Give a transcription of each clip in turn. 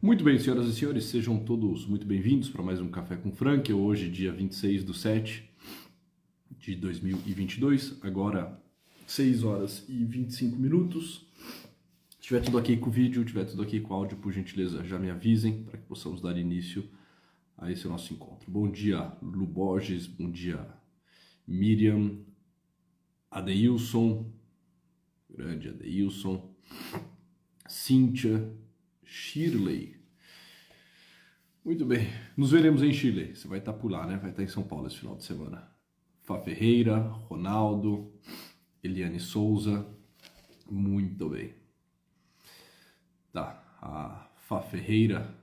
Muito bem, senhoras e senhores, sejam todos muito bem-vindos para mais um Café com Frank. Hoje, dia 26 do 7 de 2022, agora 6 horas e 25 minutos. Se tiver tudo aqui com o vídeo, tiver tudo aqui com o áudio, por gentileza, já me avisem para que possamos dar início a esse nosso encontro. Bom dia, Lu Borges, bom dia, Miriam, Adeilson, grande Adeilson, Cíntia, Shirley. Muito bem, nos veremos em Chile. Você vai estar por lá, né? Vai estar em São Paulo esse final de semana. Fá Ferreira, Ronaldo, Eliane Souza. Muito bem. Tá, a Fá Ferreira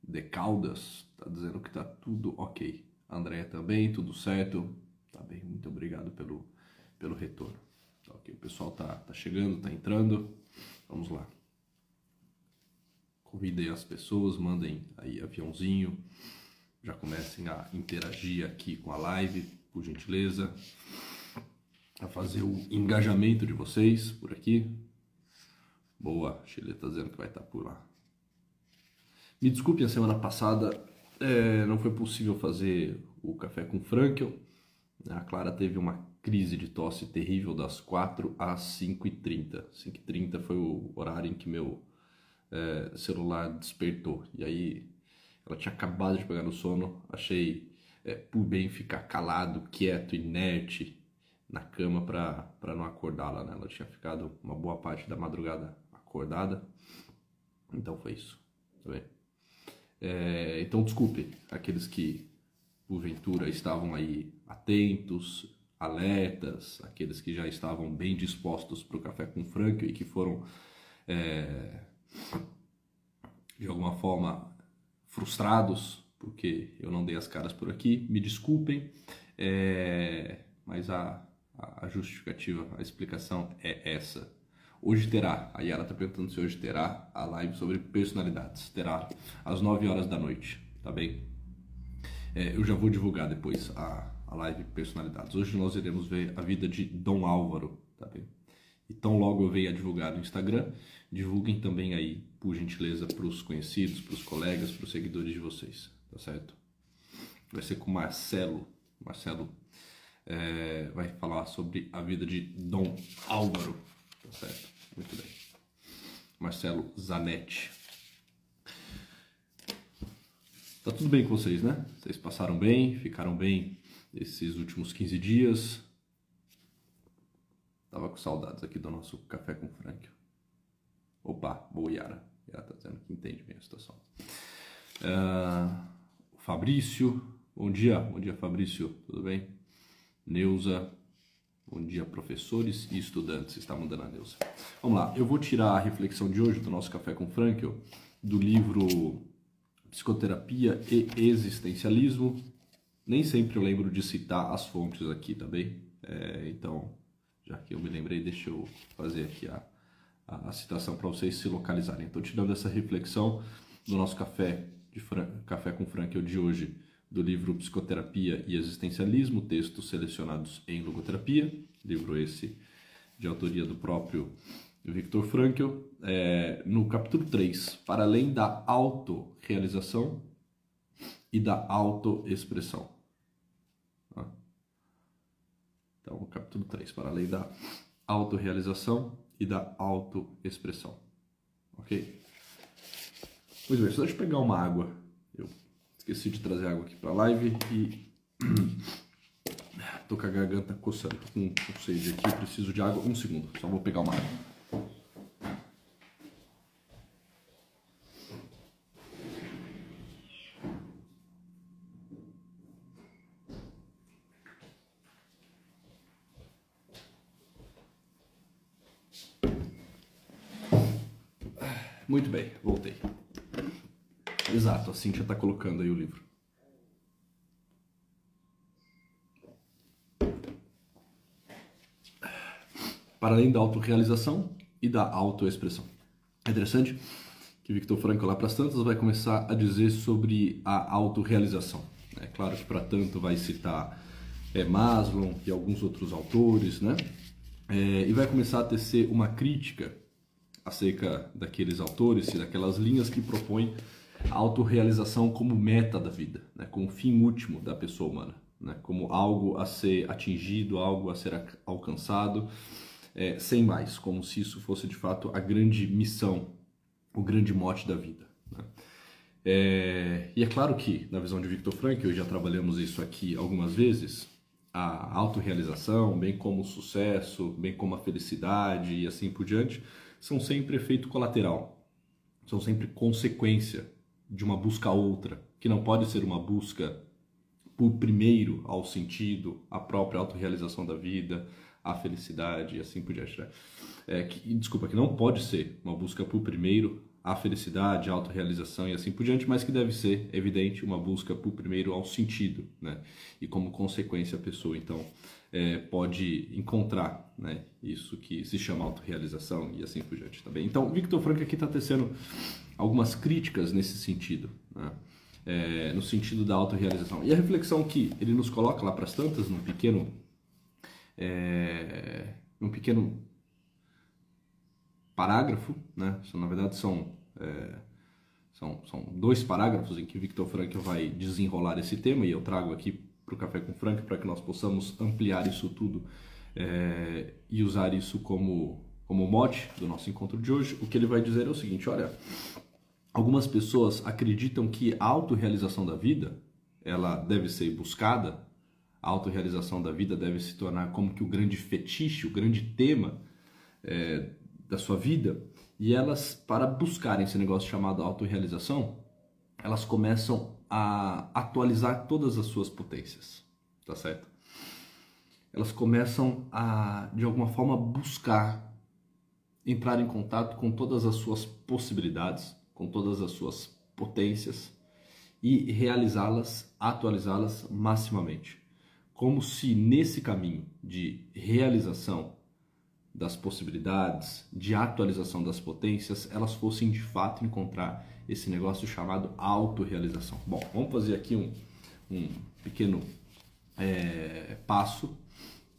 de Caldas tá dizendo que tá tudo ok. Andréia também, tudo certo. Tá bem, muito obrigado pelo, pelo retorno. Tá ok, o pessoal tá, tá chegando, tá entrando. Vamos lá. Convidem as pessoas, mandem aí aviãozinho, já comecem a interagir aqui com a live, por gentileza, a fazer o engajamento de vocês por aqui. Boa, Chile está dizendo que vai estar por lá. Me desculpe, a semana passada é, não foi possível fazer o café com Frankel. A Clara teve uma crise de tosse terrível das 4 às 5h30. 5h30 foi o horário em que meu é, celular despertou. E aí ela tinha acabado de pegar no sono, achei é, por bem ficar calado, quieto, inerte na cama para não acordá-la. Né? Ela tinha ficado uma boa parte da madrugada acordada. Então foi isso. Tá bem? É, então desculpe aqueles que porventura estavam aí atentos, alertas, aqueles que já estavam bem dispostos para o café com Franco e que foram é, de alguma forma frustrados porque eu não dei as caras por aqui, me desculpem, é, mas a, a justificativa, a explicação é essa. Hoje terá, a Yara está perguntando se hoje terá a live sobre personalidades, terá às 9 horas da noite, tá bem? É, eu já vou divulgar depois a, a live personalidades. Hoje nós iremos ver a vida de Dom Álvaro, tá bem? Então logo eu venho a divulgar no Instagram, divulguem também aí, por gentileza, para os conhecidos, para os colegas, para os seguidores de vocês, tá certo? Vai ser com Marcelo. Marcelo é, vai falar sobre a vida de Dom Álvaro, tá certo? Muito bem. Marcelo Zanetti. Tá tudo bem com vocês, né? Vocês passaram bem, ficaram bem esses últimos 15 dias, Tava com saudades aqui do nosso café com Frank. Opa, boa Yara. Yara tá dizendo que entende bem a situação. Uh, Fabrício, bom dia. Bom dia, Fabrício. Tudo bem? Neuza, bom dia, professores e estudantes. Está mandando a Neuza. Vamos lá, eu vou tirar a reflexão de hoje do nosso café com Frankel do livro Psicoterapia e Existencialismo. Nem sempre eu lembro de citar as fontes aqui, tá bem? É, então, já que eu me lembrei, deixa eu fazer aqui a, a, a citação para vocês se localizarem. Então, te dando essa reflexão do nosso café, de Fran, café com Frankel de hoje, do livro Psicoterapia e Existencialismo, textos selecionados em logoterapia, livro esse de autoria do próprio Viktor Frankl, é, no capítulo 3, para além da autorrealização e da autoexpressão. Então, capítulo 3, para além da autorrealização e da autoexpressão. Ok? Muito bem, só deixa eu pegar uma água. Eu esqueci de trazer água aqui para a live e tô com a garganta coçando, tô com, com sede aqui, preciso de água. Um segundo, só vou pegar uma água. Muito bem, voltei. Cintia está colocando aí o livro. Para além da autorrealização e da autoexpressão. É interessante que Victor Frankl lá para as tantas vai começar a dizer sobre a autorrealização. É claro que para tanto vai citar é, Maslow e alguns outros autores, né? É, e vai começar a tecer uma crítica acerca daqueles autores e daquelas linhas que propõem a autorrealização como meta da vida, né, como fim último da pessoa humana, né, como algo a ser atingido, algo a ser alcançado, é, sem mais, como se isso fosse de fato a grande missão, o grande mote da vida. Né. É, e é claro que, na visão de Victor Frankl, já trabalhamos isso aqui algumas vezes, a autorrealização, bem como o sucesso, bem como a felicidade e assim por diante, são sempre efeito colateral, são sempre consequência de uma busca a outra, que não pode ser uma busca por primeiro ao sentido, a própria autorrealização da vida, a felicidade e assim por diante. Né? É, que, desculpa, que não pode ser uma busca por primeiro a felicidade, a autorrealização e assim por diante, mas que deve ser, evidente, uma busca por primeiro ao sentido, né? E como consequência a pessoa, então, é, pode encontrar, né? Isso que se chama autorrealização e assim por diante também. Então, Victor Frankl aqui está tecendo algumas críticas nesse sentido, né? É, no sentido da autorrealização. E a reflexão que ele nos coloca lá para as tantas, num pequeno, é, num pequeno parágrafo, né? na verdade são, é, são, são dois parágrafos em que Victor Frankl vai desenrolar esse tema e eu trago aqui para o Café com Frank para que nós possamos ampliar isso tudo é, e usar isso como, como mote do nosso encontro de hoje. O que ele vai dizer é o seguinte, olha, algumas pessoas acreditam que a autorrealização da vida ela deve ser buscada, a autorrealização da vida deve se tornar como que o grande fetiche, o grande tema é, da sua vida e elas, para buscarem esse negócio chamado autorrealização, elas começam a atualizar todas as suas potências, tá certo? Elas começam a, de alguma forma, buscar entrar em contato com todas as suas possibilidades, com todas as suas potências e realizá-las, atualizá-las maximamente. Como se nesse caminho de realização das possibilidades, de atualização das potências, elas fossem de fato encontrar esse negócio chamado autorrealização. Bom, vamos fazer aqui um, um pequeno é, passo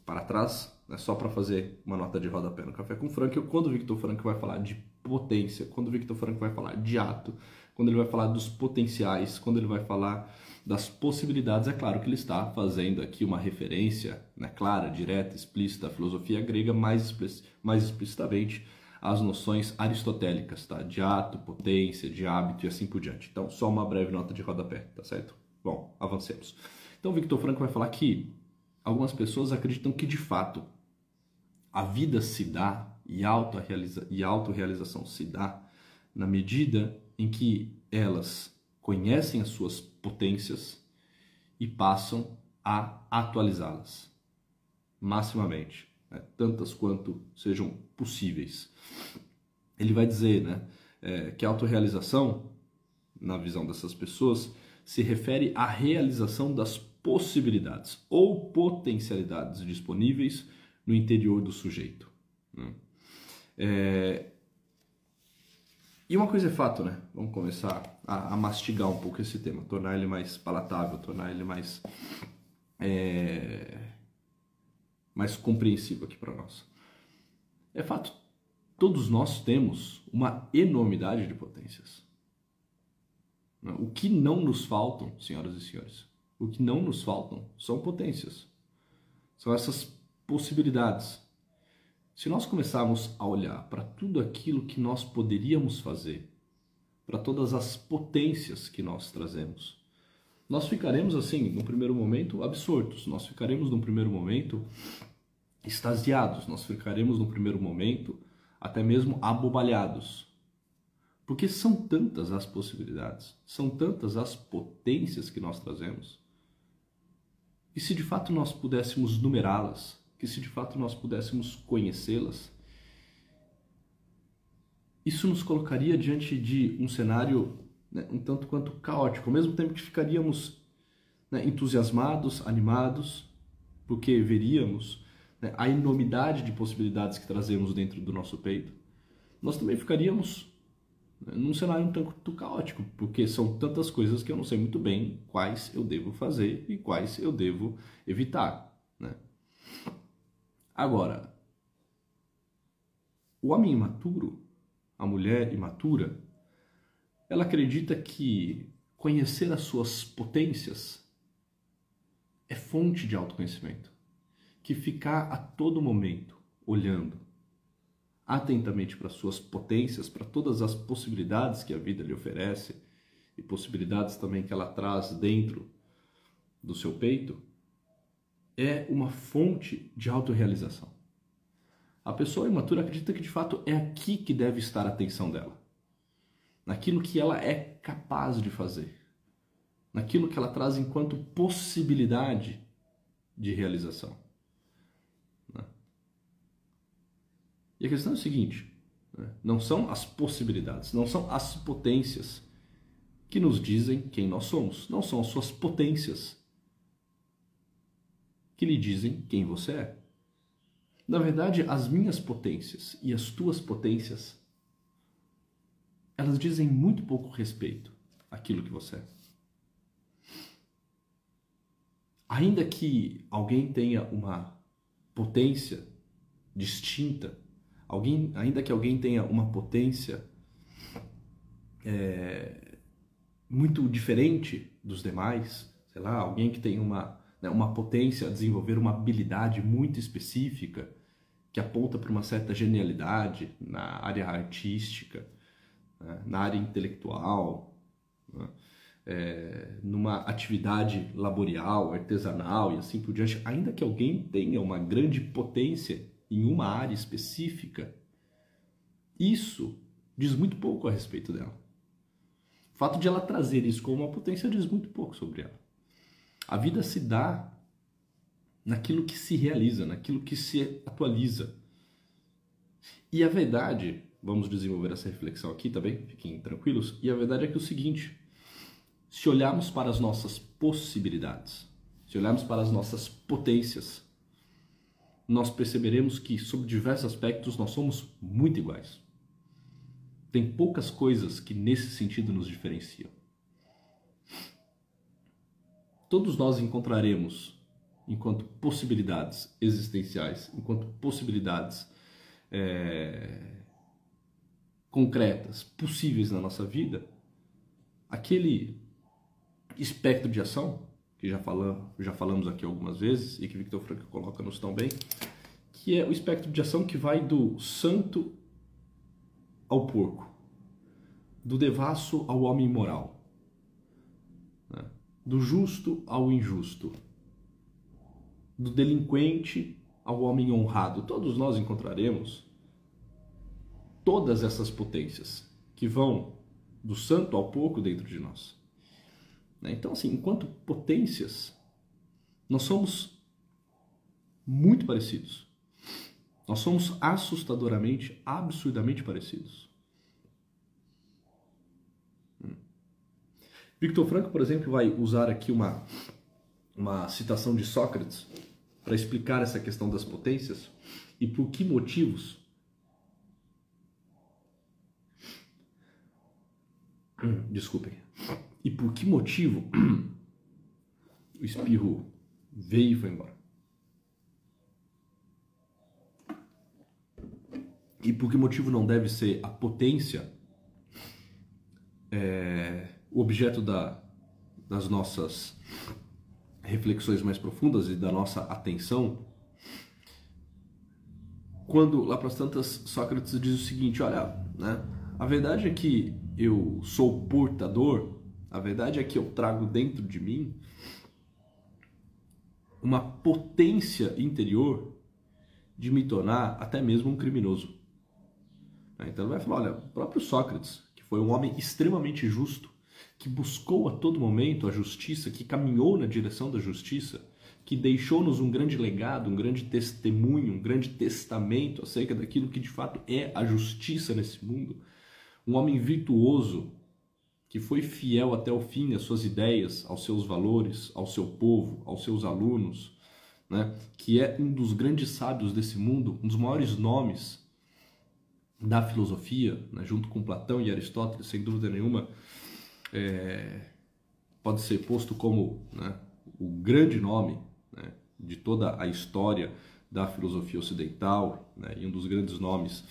para trás, né, só para fazer uma nota de rodapé no Café com Frank. Quando o Victor Frank vai falar de potência, quando o Victor Frank vai falar de ato, quando ele vai falar dos potenciais, quando ele vai falar das possibilidades, é claro que ele está fazendo aqui uma referência né, clara, direta, explícita à filosofia grega, mais, mais explicitamente às noções aristotélicas, tá? de ato, potência, de hábito e assim por diante. Então, só uma breve nota de rodapé, tá certo? Bom, avancemos. Então, Victor Franco vai falar que algumas pessoas acreditam que, de fato, a vida se dá e a autorrealização se dá na medida em que elas conhecem as suas potências e passam a atualizá-las maximamente, né? tantas quanto sejam possíveis. Ele vai dizer né, é, que a autorrealização, na visão dessas pessoas, se refere à realização das possibilidades ou potencialidades disponíveis no interior do sujeito. Né? É, e uma coisa é fato, né? Vamos começar a, a, mastigar um pouco esse tema, tornar ele mais palatável, tornar ele mais é, mais compreensível aqui para nós. É fato, todos nós temos uma enormidade de potências. O que não nos faltam, senhoras e senhores, o que não nos faltam são potências. São essas possibilidades se nós começarmos a olhar para tudo aquilo que nós poderíamos fazer, para todas as potências que nós trazemos, nós ficaremos assim, no primeiro momento, absortos, nós ficaremos no primeiro momento extasiados, nós ficaremos no primeiro momento até mesmo abobalhados. Porque são tantas as possibilidades, são tantas as potências que nós trazemos. E se de fato nós pudéssemos numerá-las, que se de fato nós pudéssemos conhecê-las, isso nos colocaria diante de um cenário né, um tanto quanto caótico, ao mesmo tempo que ficaríamos né, entusiasmados, animados, porque veríamos né, a enormidade de possibilidades que trazemos dentro do nosso peito, nós também ficaríamos né, num cenário um tanto caótico, porque são tantas coisas que eu não sei muito bem quais eu devo fazer e quais eu devo evitar. Né? Agora, o homem imaturo, a mulher imatura, ela acredita que conhecer as suas potências é fonte de autoconhecimento. Que ficar a todo momento olhando atentamente para suas potências, para todas as possibilidades que a vida lhe oferece e possibilidades também que ela traz dentro do seu peito, é uma fonte de autorrealização. A pessoa imatura acredita que de fato é aqui que deve estar a atenção dela. Naquilo que ela é capaz de fazer. Naquilo que ela traz enquanto possibilidade de realização. E a questão é o seguinte: né? não são as possibilidades, não são as potências que nos dizem quem nós somos, não são as suas potências que lhe dizem quem você é. Na verdade, as minhas potências e as tuas potências, elas dizem muito pouco respeito àquilo que você é. Ainda que alguém tenha uma potência distinta, alguém, ainda que alguém tenha uma potência é, muito diferente dos demais, sei lá, alguém que tem uma né, uma potência a desenvolver uma habilidade muito específica que aponta para uma certa genialidade na área artística, né, na área intelectual, né, é, numa atividade laborial, artesanal e assim por diante, ainda que alguém tenha uma grande potência em uma área específica, isso diz muito pouco a respeito dela. O fato de ela trazer isso como uma potência diz muito pouco sobre ela. A vida se dá naquilo que se realiza, naquilo que se atualiza. E a verdade, vamos desenvolver essa reflexão aqui também, fiquem tranquilos. E a verdade é que é o seguinte: se olharmos para as nossas possibilidades, se olharmos para as nossas potências, nós perceberemos que, sob diversos aspectos, nós somos muito iguais. Tem poucas coisas que nesse sentido nos diferenciam todos nós encontraremos enquanto possibilidades existenciais, enquanto possibilidades é, concretas, possíveis na nossa vida, aquele espectro de ação, que já falamos, já falamos aqui algumas vezes e que Victor Frankl coloca-nos tão bem, que é o espectro de ação que vai do santo ao porco, do devasso ao homem moral do justo ao injusto, do delinquente ao homem honrado. Todos nós encontraremos todas essas potências que vão do santo ao pouco dentro de nós. Né? Então, assim, enquanto potências, nós somos muito parecidos. Nós somos assustadoramente, absurdamente parecidos. Victor Franco, por exemplo, vai usar aqui uma, uma citação de Sócrates para explicar essa questão das potências e por que motivos desculpem e por que motivo o espirro veio e foi embora? E por que motivo não deve ser a potência é, o objeto da, das nossas reflexões mais profundas e da nossa atenção, quando lá para as tantas Sócrates diz o seguinte: olha, né, a verdade é que eu sou portador, a verdade é que eu trago dentro de mim uma potência interior de me tornar até mesmo um criminoso. Então ele vai falar: olha, o próprio Sócrates, que foi um homem extremamente justo, que buscou a todo momento a justiça, que caminhou na direção da justiça, que deixou-nos um grande legado, um grande testemunho, um grande testamento acerca daquilo que de fato é a justiça nesse mundo. Um homem virtuoso, que foi fiel até o fim às suas ideias, aos seus valores, ao seu povo, aos seus alunos, né? que é um dos grandes sábios desse mundo, um dos maiores nomes da filosofia, né? junto com Platão e Aristóteles, sem dúvida nenhuma é, pode ser posto como né, o grande nome né, de toda a história da filosofia ocidental né, e um dos grandes nomes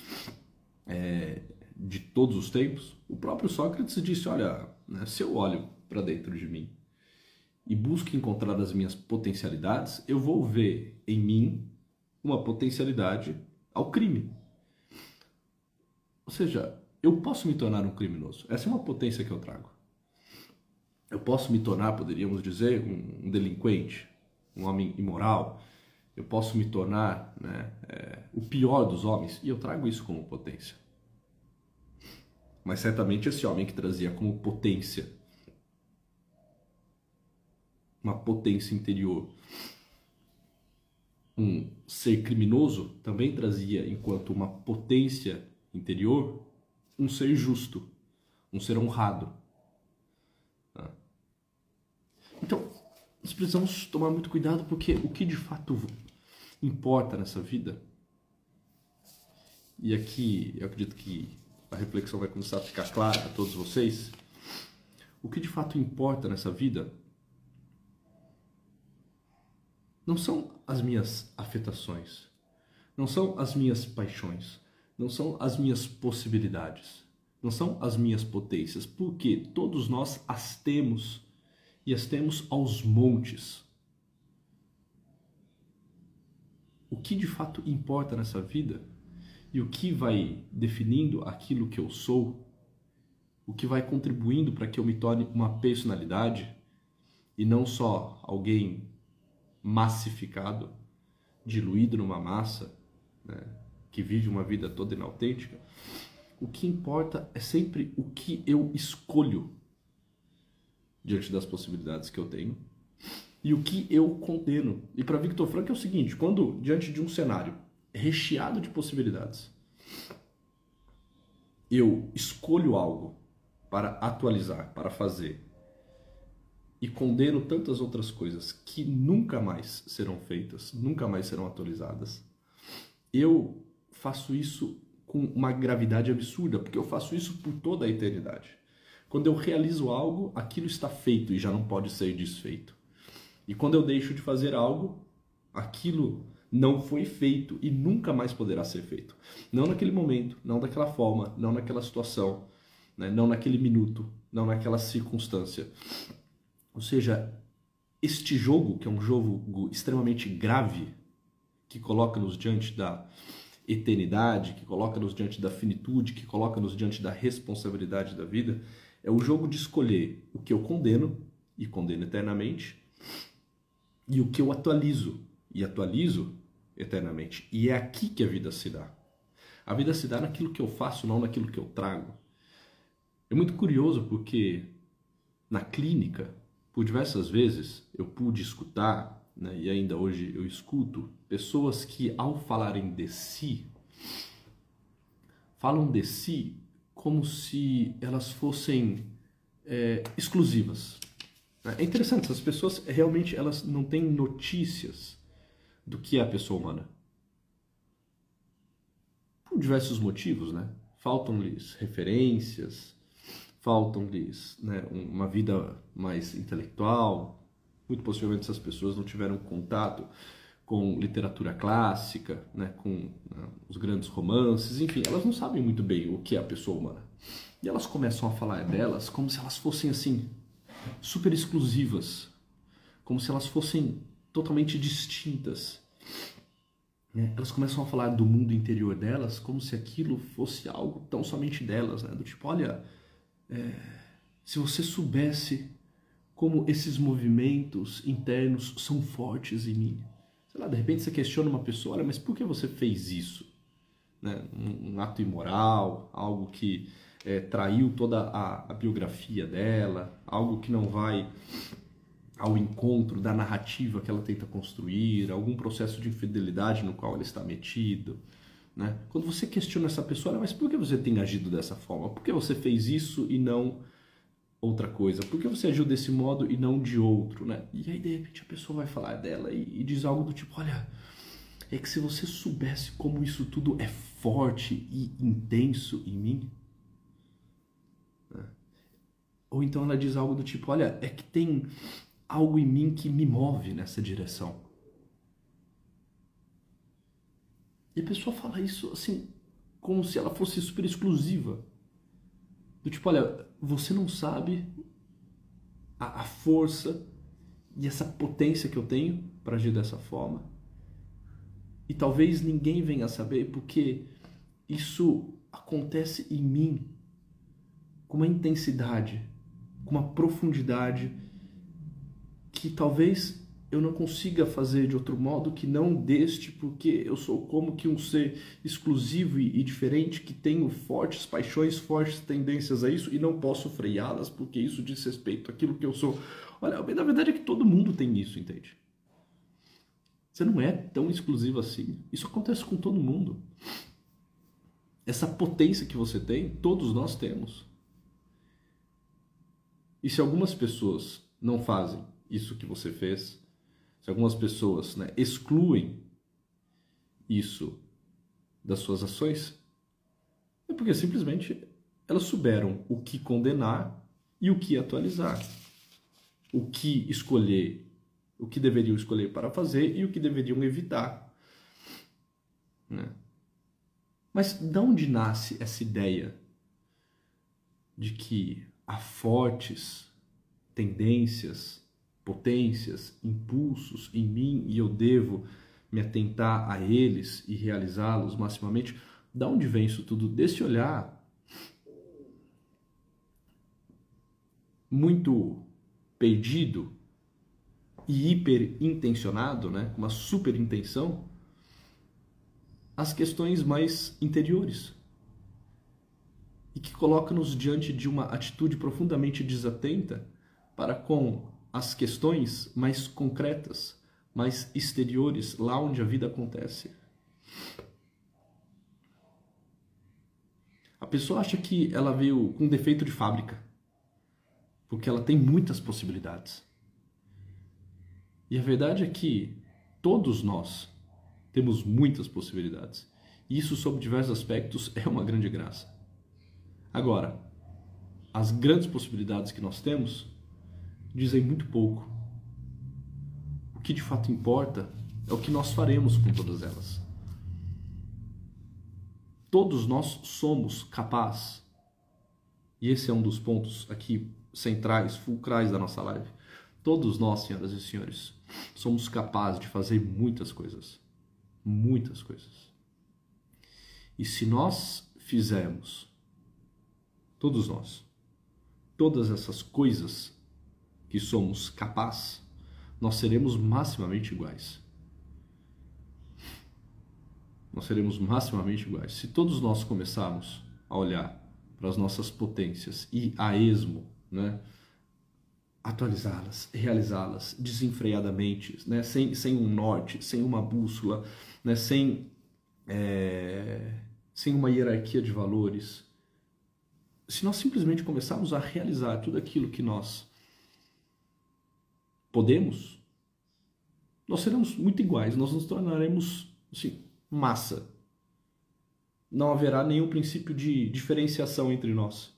é, de todos os tempos, o próprio Sócrates disse: Olha, né, se eu olho para dentro de mim e busco encontrar as minhas potencialidades, eu vou ver em mim uma potencialidade ao crime. Ou seja, eu posso me tornar um criminoso. Essa é uma potência que eu trago. Eu posso me tornar, poderíamos dizer, um, um delinquente, um homem imoral. Eu posso me tornar né, é, o pior dos homens e eu trago isso como potência. Mas certamente esse homem que trazia como potência uma potência interior, um ser criminoso também trazia enquanto uma potência interior um ser justo, um ser honrado. Tá? Então, nós precisamos tomar muito cuidado porque o que de fato importa nessa vida, e aqui eu acredito que a reflexão vai começar a ficar clara a todos vocês, o que de fato importa nessa vida não são as minhas afetações, não são as minhas paixões, não são as minhas possibilidades, não são as minhas potências, porque todos nós as temos e as temos aos montes. O que de fato importa nessa vida e o que vai definindo aquilo que eu sou, o que vai contribuindo para que eu me torne uma personalidade e não só alguém massificado, diluído numa massa, né? que vive uma vida toda inautêntica, o que importa é sempre o que eu escolho diante das possibilidades que eu tenho e o que eu condeno. E para Victor Frank é o seguinte: quando diante de um cenário recheado de possibilidades, eu escolho algo para atualizar, para fazer, e condeno tantas outras coisas que nunca mais serão feitas, nunca mais serão atualizadas, eu faço isso com uma gravidade absurda, porque eu faço isso por toda a eternidade. Quando eu realizo algo, aquilo está feito e já não pode ser desfeito. E quando eu deixo de fazer algo, aquilo não foi feito e nunca mais poderá ser feito. Não naquele momento, não daquela forma, não naquela situação, né? não naquele minuto, não naquela circunstância. Ou seja, este jogo, que é um jogo extremamente grave, que coloca-nos diante da eternidade, que coloca-nos diante da finitude, que coloca-nos diante da responsabilidade da vida, é o jogo de escolher o que eu condeno e condeno eternamente e o que eu atualizo e atualizo eternamente. E é aqui que a vida se dá. A vida se dá naquilo que eu faço, não naquilo que eu trago. É muito curioso porque na clínica, por diversas vezes, eu pude escutar né, e ainda hoje eu escuto pessoas que, ao falarem de si, falam de si como se elas fossem é, exclusivas. É interessante, essas pessoas realmente elas não têm notícias do que é a pessoa humana. Por diversos motivos, né? Faltam-lhes referências, faltam-lhes né, uma vida mais intelectual, muito possivelmente essas pessoas não tiveram contato com literatura clássica, né, com né, os grandes romances, enfim, elas não sabem muito bem o que é a pessoa humana. E elas começam a falar delas como se elas fossem assim super exclusivas, como se elas fossem totalmente distintas. Né? Elas começam a falar do mundo interior delas como se aquilo fosse algo tão somente delas, né? do tipo, olha, é, se você soubesse como esses movimentos internos são fortes em mim. Sei lá, de repente você questiona uma pessoa, olha, mas por que você fez isso? Né? Um, um ato imoral, algo que é, traiu toda a, a biografia dela, algo que não vai ao encontro da narrativa que ela tenta construir, algum processo de infidelidade no qual ela está metido. Né? Quando você questiona essa pessoa, mas por que você tem agido dessa forma? Por que você fez isso e não outra coisa? Por que você agiu desse modo e não de outro, né? E aí de repente a pessoa vai falar dela e, e diz algo do tipo, olha, é que se você soubesse como isso tudo é forte e intenso em mim, né? ou então ela diz algo do tipo, olha, é que tem algo em mim que me move nessa direção. E a pessoa fala isso assim, como se ela fosse super exclusiva Do tipo, olha, você não sabe a, a força e essa potência que eu tenho para agir dessa forma. E talvez ninguém venha a saber porque isso acontece em mim com uma intensidade, com uma profundidade que talvez eu não consiga fazer de outro modo que não deste, porque eu sou como que um ser exclusivo e, diferente, que tenho fortes paixões, fortes tendências a isso e não posso freá-las porque isso diz respeito àquilo que eu sou. Olha, na verdade é que todo mundo tem isso, entende? Você não é tão exclusivo assim. Isso acontece com todo mundo. Essa potência que você tem, todos nós temos. E se algumas pessoas não fazem isso que você fez, se algumas pessoas né, excluem isso das suas ações, é porque simplesmente elas souberam o que condenar e o que atualizar, o que escolher, o que deveriam escolher para fazer e o que deveriam evitar. Né? Mas de onde nasce essa ideia de que há fortes tendências potências, impulsos em mim e eu devo me atentar a eles e realizá-los maximamente. Da onde vem isso tudo? Desse olhar muito perdido e hiper intencionado, né, uma super intenção, as questões mais interiores e que coloca-nos diante de uma atitude profundamente desatenta para com as questões mais concretas, mais exteriores, lá onde a vida acontece. A pessoa acha que ela veio com defeito de fábrica, porque ela tem muitas possibilidades. E a verdade é que todos nós temos muitas possibilidades. E isso, sob diversos aspectos, é uma grande graça. Agora, as grandes possibilidades que nós temos dizem muito pouco. O que de fato importa é o que nós faremos com todas elas. Todos nós somos capazes, e esse é um dos pontos aqui centrais, fulcrais da nossa live. Todos nós, senhoras e senhores, somos capazes de fazer muitas coisas. Muitas coisas. E se nós fizermos, todos nós, todas essas coisas que somos capazes, nós seremos maximamente iguais. Nós seremos maximamente iguais. Se todos nós começarmos a olhar para as nossas potências e a esmo, né, atualizá-las, realizá-las desenfreadamente, né, sem, sem um norte, sem uma bússola, né, sem, é, sem uma hierarquia de valores, se nós simplesmente começarmos a realizar tudo aquilo que nós podemos, nós seremos muito iguais, nós nos tornaremos assim, massa. Não haverá nenhum princípio de diferenciação entre nós.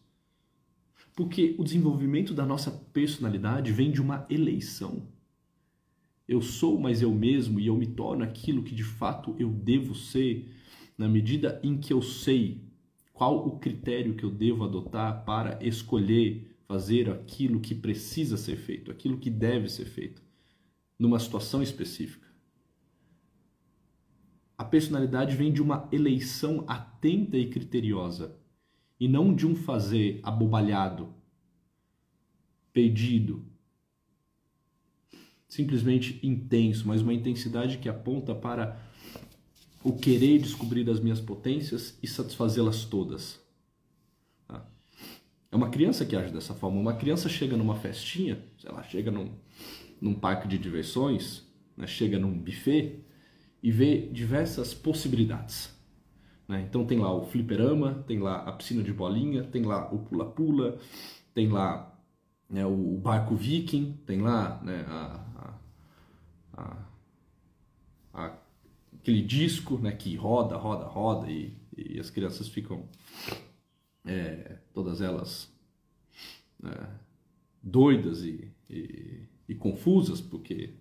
Porque o desenvolvimento da nossa personalidade vem de uma eleição. Eu sou mais eu mesmo e eu me torno aquilo que de fato eu devo ser, na medida em que eu sei qual o critério que eu devo adotar para escolher fazer aquilo que precisa ser feito, aquilo que deve ser feito, numa situação específica. A personalidade vem de uma eleição atenta e criteriosa, e não de um fazer abobalhado, perdido, simplesmente intenso, mas uma intensidade que aponta para o querer descobrir as minhas potências e satisfazê-las todas. É uma criança que age dessa forma. Uma criança chega numa festinha, sei lá, chega num, num parque de diversões, né, chega num buffet e vê diversas possibilidades. Né? Então tem lá o fliperama, tem lá a piscina de bolinha, tem lá o pula-pula, tem lá né, o barco viking, tem lá né, a, a, a, aquele disco né, que roda, roda, roda e, e as crianças ficam é, todas elas é, doidas e, e, e, confusas, porque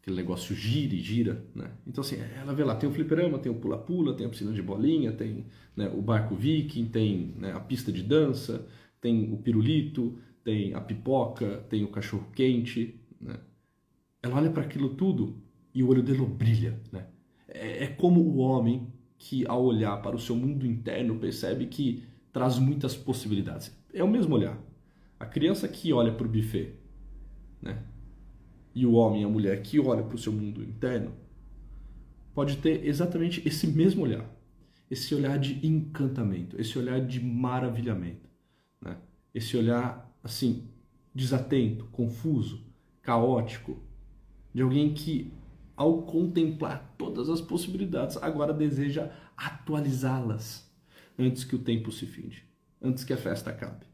aquele negócio gira e gira, né? Então, assim, ela vê lá, tem o fliperama, tem o pula-pula, tem a piscina de bolinha, tem né, o barco viking, tem né, a pista de dança, tem o pirulito, tem a pipoca, tem o cachorro quente, né? Ela olha para aquilo tudo e o olho dela brilha, né? É, é como o homem que ao olhar para o seu mundo interno percebe que traz muitas possibilidades. É o mesmo olhar. A criança que olha para o buffet, né? E o homem e a mulher que olha para o seu mundo interno pode ter exatamente esse mesmo olhar, esse olhar de encantamento, esse olhar de maravilhamento, né? Esse olhar assim desatento, confuso, caótico, de alguém que ao contemplar todas as possibilidades agora deseja atualizá-las antes que o tempo se finde, antes que a festa acabe.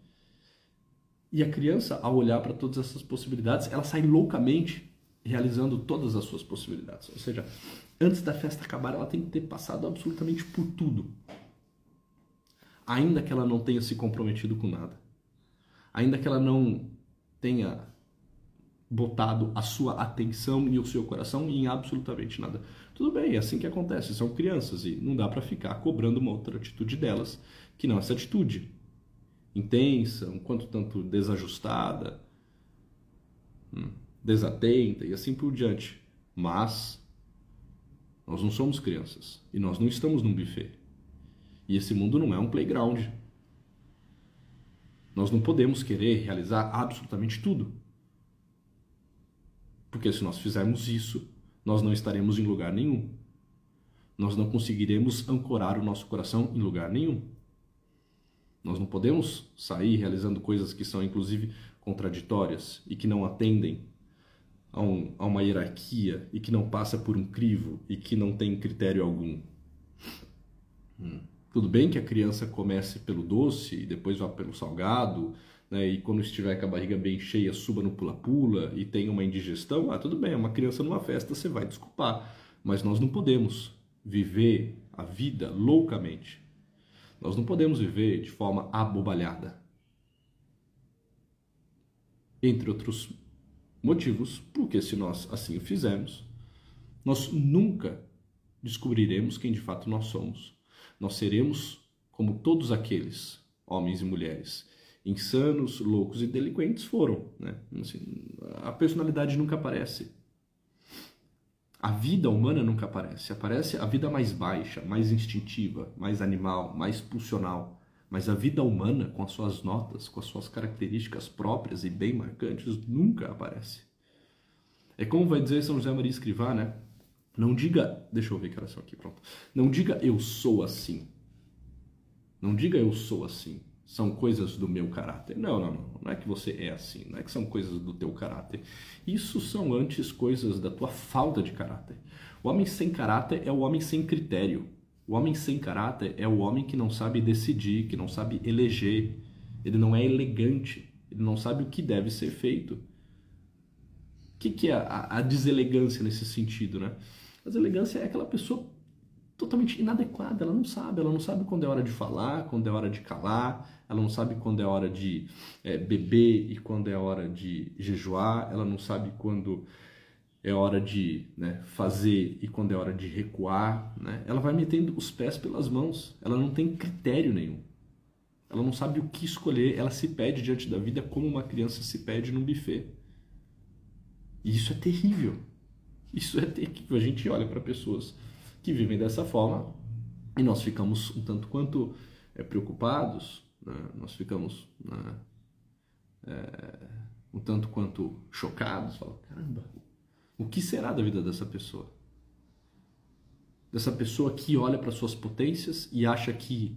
E a criança, ao olhar para todas essas possibilidades, ela sai loucamente realizando todas as suas possibilidades. Ou seja, antes da festa acabar, ela tem que ter passado absolutamente por tudo. Ainda que ela não tenha se comprometido com nada. Ainda que ela não tenha botado a sua atenção e o seu coração em absolutamente nada. Tudo bem, é assim que acontece, são crianças e não dá para ficar cobrando uma outra atitude delas que não essa atitude intensa, um quanto tanto desajustada, hum, desatenta e assim por diante. Mas nós não somos crianças e nós não estamos num buffet. E esse mundo não é um playground. Nós não podemos querer realizar absolutamente tudo. Porque se nós fizermos isso, nós não estaremos em lugar nenhum. Nós não conseguiremos ancorar o nosso coração em lugar nenhum. Nós não podemos sair realizando coisas que são, inclusive, contraditórias e que não atendem a, um, a uma hierarquia e que não passa por um crivo e que não tem critério algum. Hum. Tudo bem que a criança comece pelo doce e depois vá pelo salgado, né, e quando estiver com a barriga bem cheia, suba no pula-pula e tenha uma indigestão, ah, tudo bem, é uma criança numa festa, você vai desculpar. Mas nós não podemos viver a vida loucamente. Nós não podemos viver de forma abobalhada. Entre outros motivos, porque se nós assim o fizermos, nós nunca descobriremos quem de fato nós somos. Nós seremos como todos aqueles homens e mulheres insanos, loucos e delinquentes foram. Né? Assim, a personalidade nunca aparece. A vida humana nunca aparece. Aparece a vida mais baixa, mais instintiva, mais animal, mais pulsional. Mas a vida humana, com as suas notas, com as suas características próprias e bem marcantes, nunca aparece. É como vai dizer São José Maria Escrivá, né? Não diga, deixa eu ver que oração aqui, pronto. Não diga eu sou assim. Não diga eu sou assim são coisas do meu caráter. Não, não, não. Não é que você é assim. Não é que são coisas do teu caráter. Isso são antes coisas da tua falta de caráter. O homem sem caráter é o homem sem critério. O homem sem caráter é o homem que não sabe decidir, que não sabe eleger. Ele não é elegante. Ele não sabe o que deve ser feito. O que, que é a, a deselegância nesse sentido, né? A deselegância é aquela pessoa totalmente inadequada, ela não sabe, ela não sabe quando é hora de falar, quando é hora de calar, ela não sabe quando é hora de é, beber e quando é hora de jejuar, ela não sabe quando é hora de né, fazer e quando é hora de recuar, né? ela vai metendo os pés pelas mãos, ela não tem critério nenhum, ela não sabe o que escolher, ela se pede diante da vida como uma criança se pede num buffet. E isso é terrível, isso é terrível, a gente olha para pessoas que vivem dessa forma e nós ficamos um tanto quanto é, preocupados, né? nós ficamos né, é, um tanto quanto chocados, falamos, caramba, o que será da vida dessa pessoa? Dessa pessoa que olha para suas potências e acha que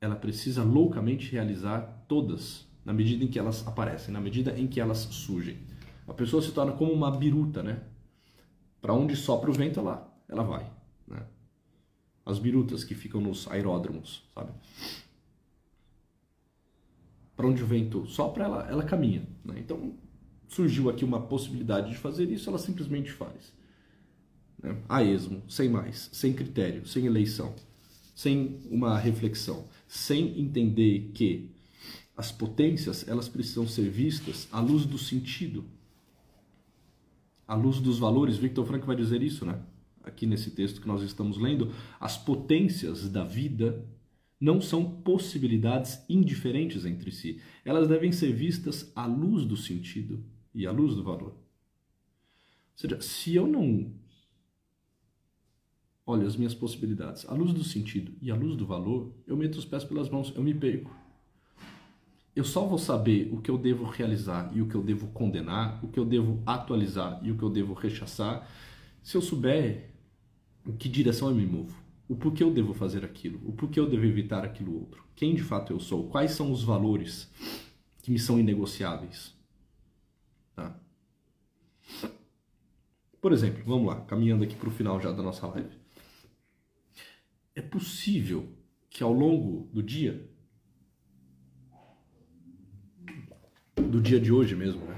ela precisa loucamente realizar todas na medida em que elas aparecem, na medida em que elas surgem. A pessoa se torna como uma biruta, né? Para onde sopra o vento, ela ela vai. Né? As birutas que ficam nos aeródromos, sabe? Para onde o vento sopra, ela, ela caminha. Né? Então, surgiu aqui uma possibilidade de fazer isso, ela simplesmente faz. Né? A esmo, sem mais, sem critério, sem eleição, sem uma reflexão, sem entender que as potências elas precisam ser vistas à luz do sentido, à luz dos valores. Victor Frank vai dizer isso, né? aqui nesse texto que nós estamos lendo, as potências da vida não são possibilidades indiferentes entre si. Elas devem ser vistas à luz do sentido e à luz do valor. Ou seja, se eu não olho as minhas possibilidades à luz do sentido e à luz do valor, eu meto os pés pelas mãos, eu me perco. Eu só vou saber o que eu devo realizar e o que eu devo condenar, o que eu devo atualizar e o que eu devo rechaçar, se eu souber em que direção eu me movo o porquê eu devo fazer aquilo, o porquê eu devo evitar aquilo outro, quem de fato eu sou, quais são os valores que me são inegociáveis. Tá? Por exemplo, vamos lá, caminhando aqui para o final já da nossa live. É possível que ao longo do dia, do dia de hoje mesmo, né?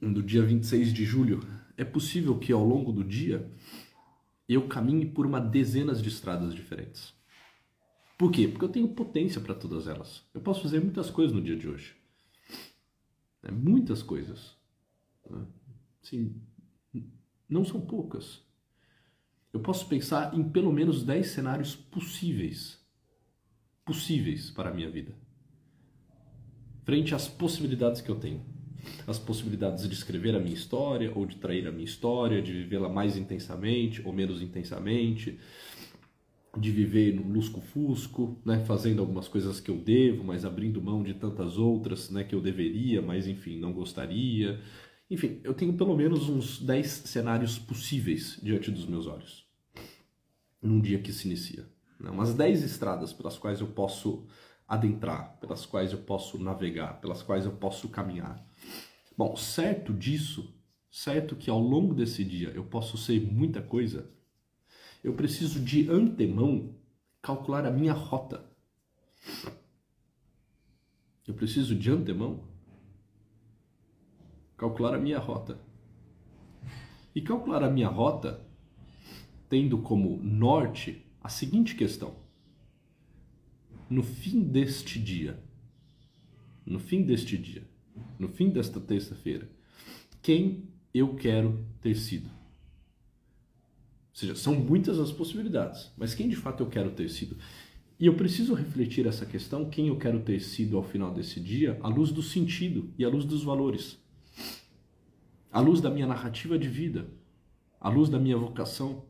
do dia 26 de julho, é possível que ao longo do dia eu caminhe por uma dezenas de estradas diferentes. Por quê? Porque eu tenho potência para todas elas. Eu posso fazer muitas coisas no dia de hoje. É, muitas coisas. Né? Não são poucas. Eu posso pensar em pelo menos 10 cenários possíveis. Possíveis para a minha vida. Frente às possibilidades que eu tenho as possibilidades de escrever a minha história ou de trair a minha história, de vivê-la mais intensamente ou menos intensamente, de viver no lusco-fusco, né, fazendo algumas coisas que eu devo, mas abrindo mão de tantas outras né, que eu deveria, mas enfim, não gostaria. Enfim, eu tenho pelo menos uns 10 cenários possíveis diante dos meus olhos num dia que se inicia. Né? Umas 10 estradas pelas quais eu posso adentrar, pelas quais eu posso navegar, pelas quais eu posso caminhar. Bom, certo disso, certo que ao longo desse dia eu posso ser muita coisa, eu preciso de antemão calcular a minha rota. Eu preciso de antemão calcular a minha rota. E calcular a minha rota tendo como norte a seguinte questão: no fim deste dia, no fim deste dia, no fim desta terça-feira, quem eu quero ter sido. Ou seja, são muitas as possibilidades, mas quem de fato eu quero ter sido? E eu preciso refletir essa questão, quem eu quero ter sido ao final desse dia, à luz do sentido e à luz dos valores. À luz da minha narrativa de vida, à luz da minha vocação.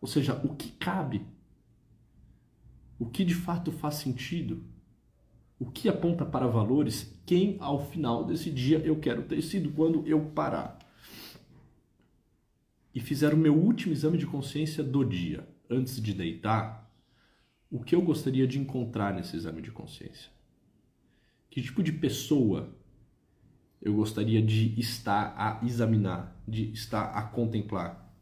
Ou seja, o que cabe o que de fato faz sentido, o que aponta para valores, quem ao final desse dia eu quero ter sido quando eu parar. E fizer o meu último exame de consciência do dia, antes de deitar, o que eu gostaria de encontrar nesse exame de consciência? Que tipo de pessoa eu gostaria de estar a examinar, de estar a contemplar?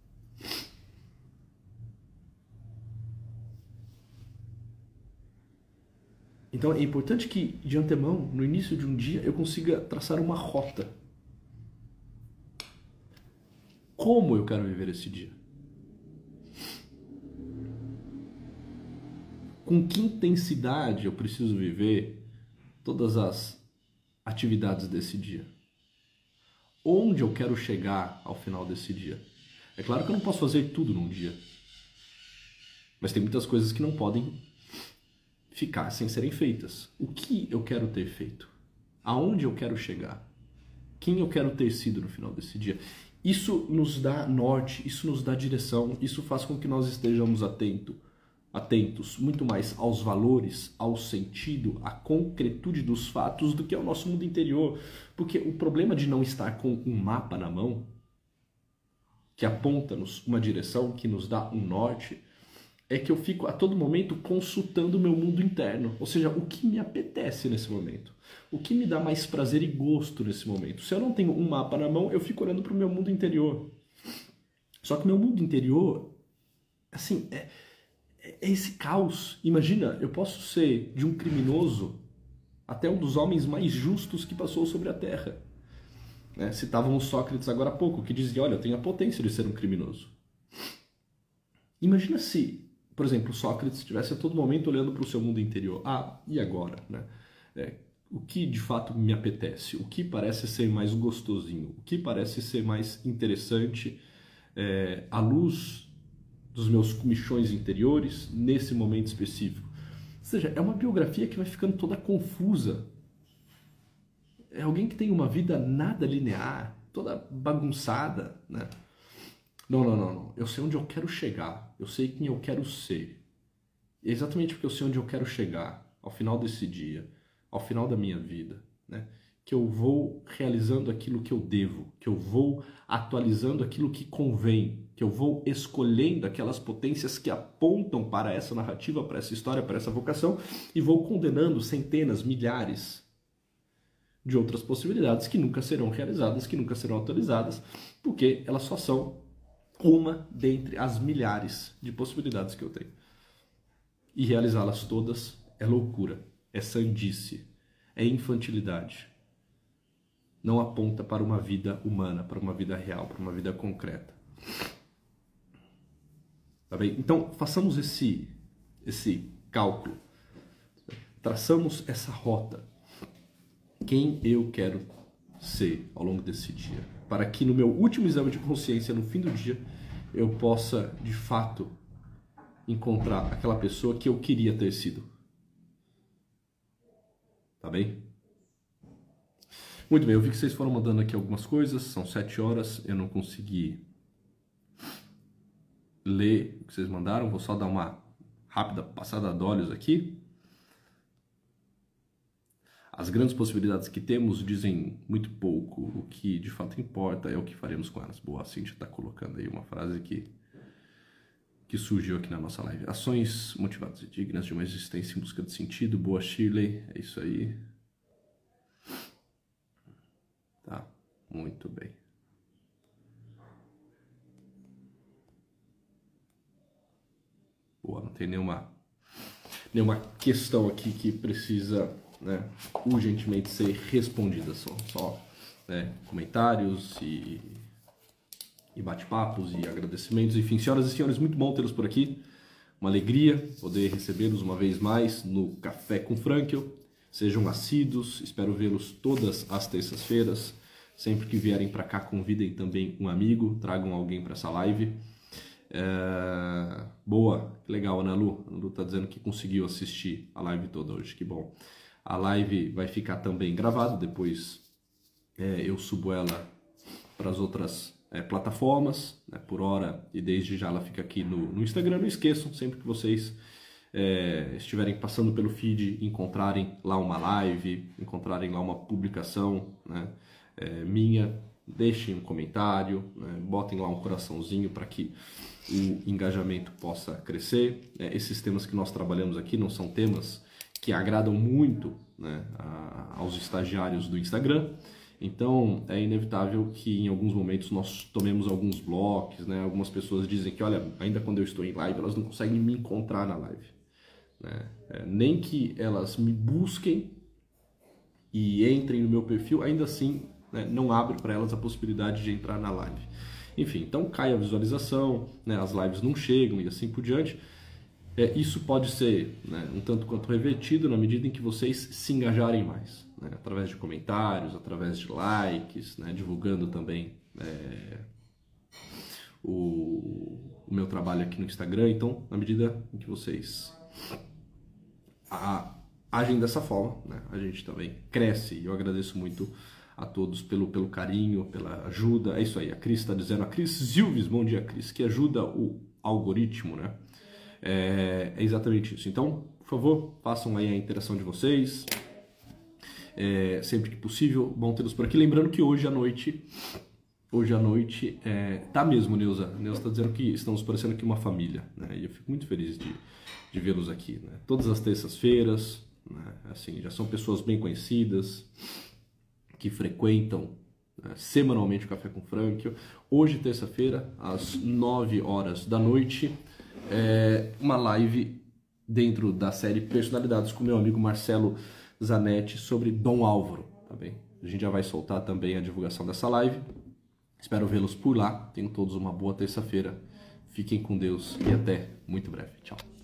Então é importante que, de antemão, no início de um dia, eu consiga traçar uma rota. Como eu quero viver esse dia? Com que intensidade eu preciso viver todas as atividades desse dia? Onde eu quero chegar ao final desse dia? É claro que eu não posso fazer tudo num dia. Mas tem muitas coisas que não podem ficar sem serem feitas. O que eu quero ter feito? Aonde eu quero chegar? Quem eu quero ter sido no final desse dia? Isso nos dá norte, isso nos dá direção, isso faz com que nós estejamos atento, atentos muito mais aos valores, ao sentido, à concretude dos fatos do que ao nosso mundo interior. Porque o problema de não estar com um mapa na mão, que aponta-nos uma direção, que nos dá um norte, é que eu fico a todo momento consultando o meu mundo interno, ou seja, o que me apetece nesse momento, o que me dá mais prazer e gosto nesse momento. Se eu não tenho um mapa na mão, eu fico olhando para o meu mundo interior. Só que meu mundo interior, assim, é, é esse caos. Imagina, eu posso ser de um criminoso até um dos homens mais justos que passou sobre a Terra. Né? Citávamos Sócrates agora há pouco, que dizia: Olha, eu tenho a potência de ser um criminoso. Imagina se por exemplo, Sócrates estivesse a todo momento olhando para o seu mundo interior. Ah, e agora? Né? É, o que de fato me apetece? O que parece ser mais gostosinho? O que parece ser mais interessante é, à luz dos meus comichões interiores nesse momento específico? seja, é uma biografia que vai ficando toda confusa. É alguém que tem uma vida nada linear, toda bagunçada, né? Não, não, não, não. Eu sei onde eu quero chegar. Eu sei quem eu quero ser. E é exatamente porque eu sei onde eu quero chegar ao final desse dia, ao final da minha vida, né? Que eu vou realizando aquilo que eu devo, que eu vou atualizando aquilo que convém, que eu vou escolhendo aquelas potências que apontam para essa narrativa, para essa história, para essa vocação e vou condenando centenas, milhares de outras possibilidades que nunca serão realizadas, que nunca serão atualizadas, porque elas só são uma dentre as milhares de possibilidades que eu tenho. E realizá-las todas é loucura, é sandice, é infantilidade. Não aponta para uma vida humana, para uma vida real, para uma vida concreta. Tá bem? Então, façamos esse, esse cálculo. Traçamos essa rota. Quem eu quero ser ao longo desse dia? Para que no meu último exame de consciência, no fim do dia, eu possa, de fato, encontrar aquela pessoa que eu queria ter sido. Tá bem? Muito bem, eu vi que vocês foram mandando aqui algumas coisas, são sete horas, eu não consegui ler o que vocês mandaram, vou só dar uma rápida passada de olhos aqui. As grandes possibilidades que temos dizem muito pouco, o que de fato importa é o que faremos com elas. Boa, a Cintia está colocando aí uma frase que, que surgiu aqui na nossa live. Ações motivadas e dignas de uma existência em busca de sentido. Boa, Shirley, é isso aí. Tá, muito bem. Boa, não tem nenhuma, nenhuma questão aqui que precisa né, urgentemente ser respondida. São só né, comentários e, e bate-papos e agradecimentos. Enfim, senhoras e senhores, muito bom tê-los por aqui. Uma alegria poder recebê-los uma vez mais no Café com Frankel. Sejam assíduos, espero vê-los todas as terças-feiras. Sempre que vierem para cá, convidem também um amigo, tragam alguém para essa live. É... Boa, que legal, Ana Lu. Ana Lu tá dizendo que conseguiu assistir a live toda hoje, que bom. A live vai ficar também gravada, depois é, eu subo ela para as outras é, plataformas, né, por hora, e desde já ela fica aqui no, no Instagram. Não esqueçam, sempre que vocês é, estiverem passando pelo feed, encontrarem lá uma live, encontrarem lá uma publicação né, é, minha, deixem um comentário, né, botem lá um coraçãozinho para que o engajamento possa crescer. É, esses temas que nós trabalhamos aqui não são temas que agradam muito né, a, aos estagiários do Instagram. Então é inevitável que em alguns momentos nós tomemos alguns blocos, né? Algumas pessoas dizem que, olha, ainda quando eu estou em live, elas não conseguem me encontrar na live. Né? É, nem que elas me busquem e entrem no meu perfil, ainda assim né, não abre para elas a possibilidade de entrar na live. Enfim, então cai a visualização, né, as lives não chegam e assim por diante é, isso pode ser né, um tanto quanto revertido na medida em que vocês se engajarem mais, né, através de comentários, através de likes, né, divulgando também é, o, o, meu trabalho aqui no Instagram. Então, na medida em que vocês a, agem dessa forma, né, a gente também cresce. E eu agradeço muito a todos pelo, pelo carinho, pela ajuda. É isso aí, a Cris está dizendo, a Cris Silves, bom dia, Cris, que ajuda o algoritmo, né? É, é exatamente isso. Então, por favor, façam aí a interação de vocês. É, sempre que possível, bom tê-los por aqui. Lembrando que hoje à noite, hoje à noite, é, tá mesmo, Neuza. Neuza está dizendo que estamos parecendo aqui uma família, né? E eu fico muito feliz de, de vê-los aqui, né? Todas as terças-feiras, né? assim, já são pessoas bem conhecidas, que frequentam né? semanalmente o Café com Frank. Hoje, terça-feira, às 9 horas da noite, é, uma live dentro da série Personalidades com meu amigo Marcelo Zanetti sobre Dom Álvaro, tá bem? A gente já vai soltar também a divulgação dessa live. Espero vê-los por lá. Tenham todos uma boa terça-feira. Fiquem com Deus e até muito breve. Tchau.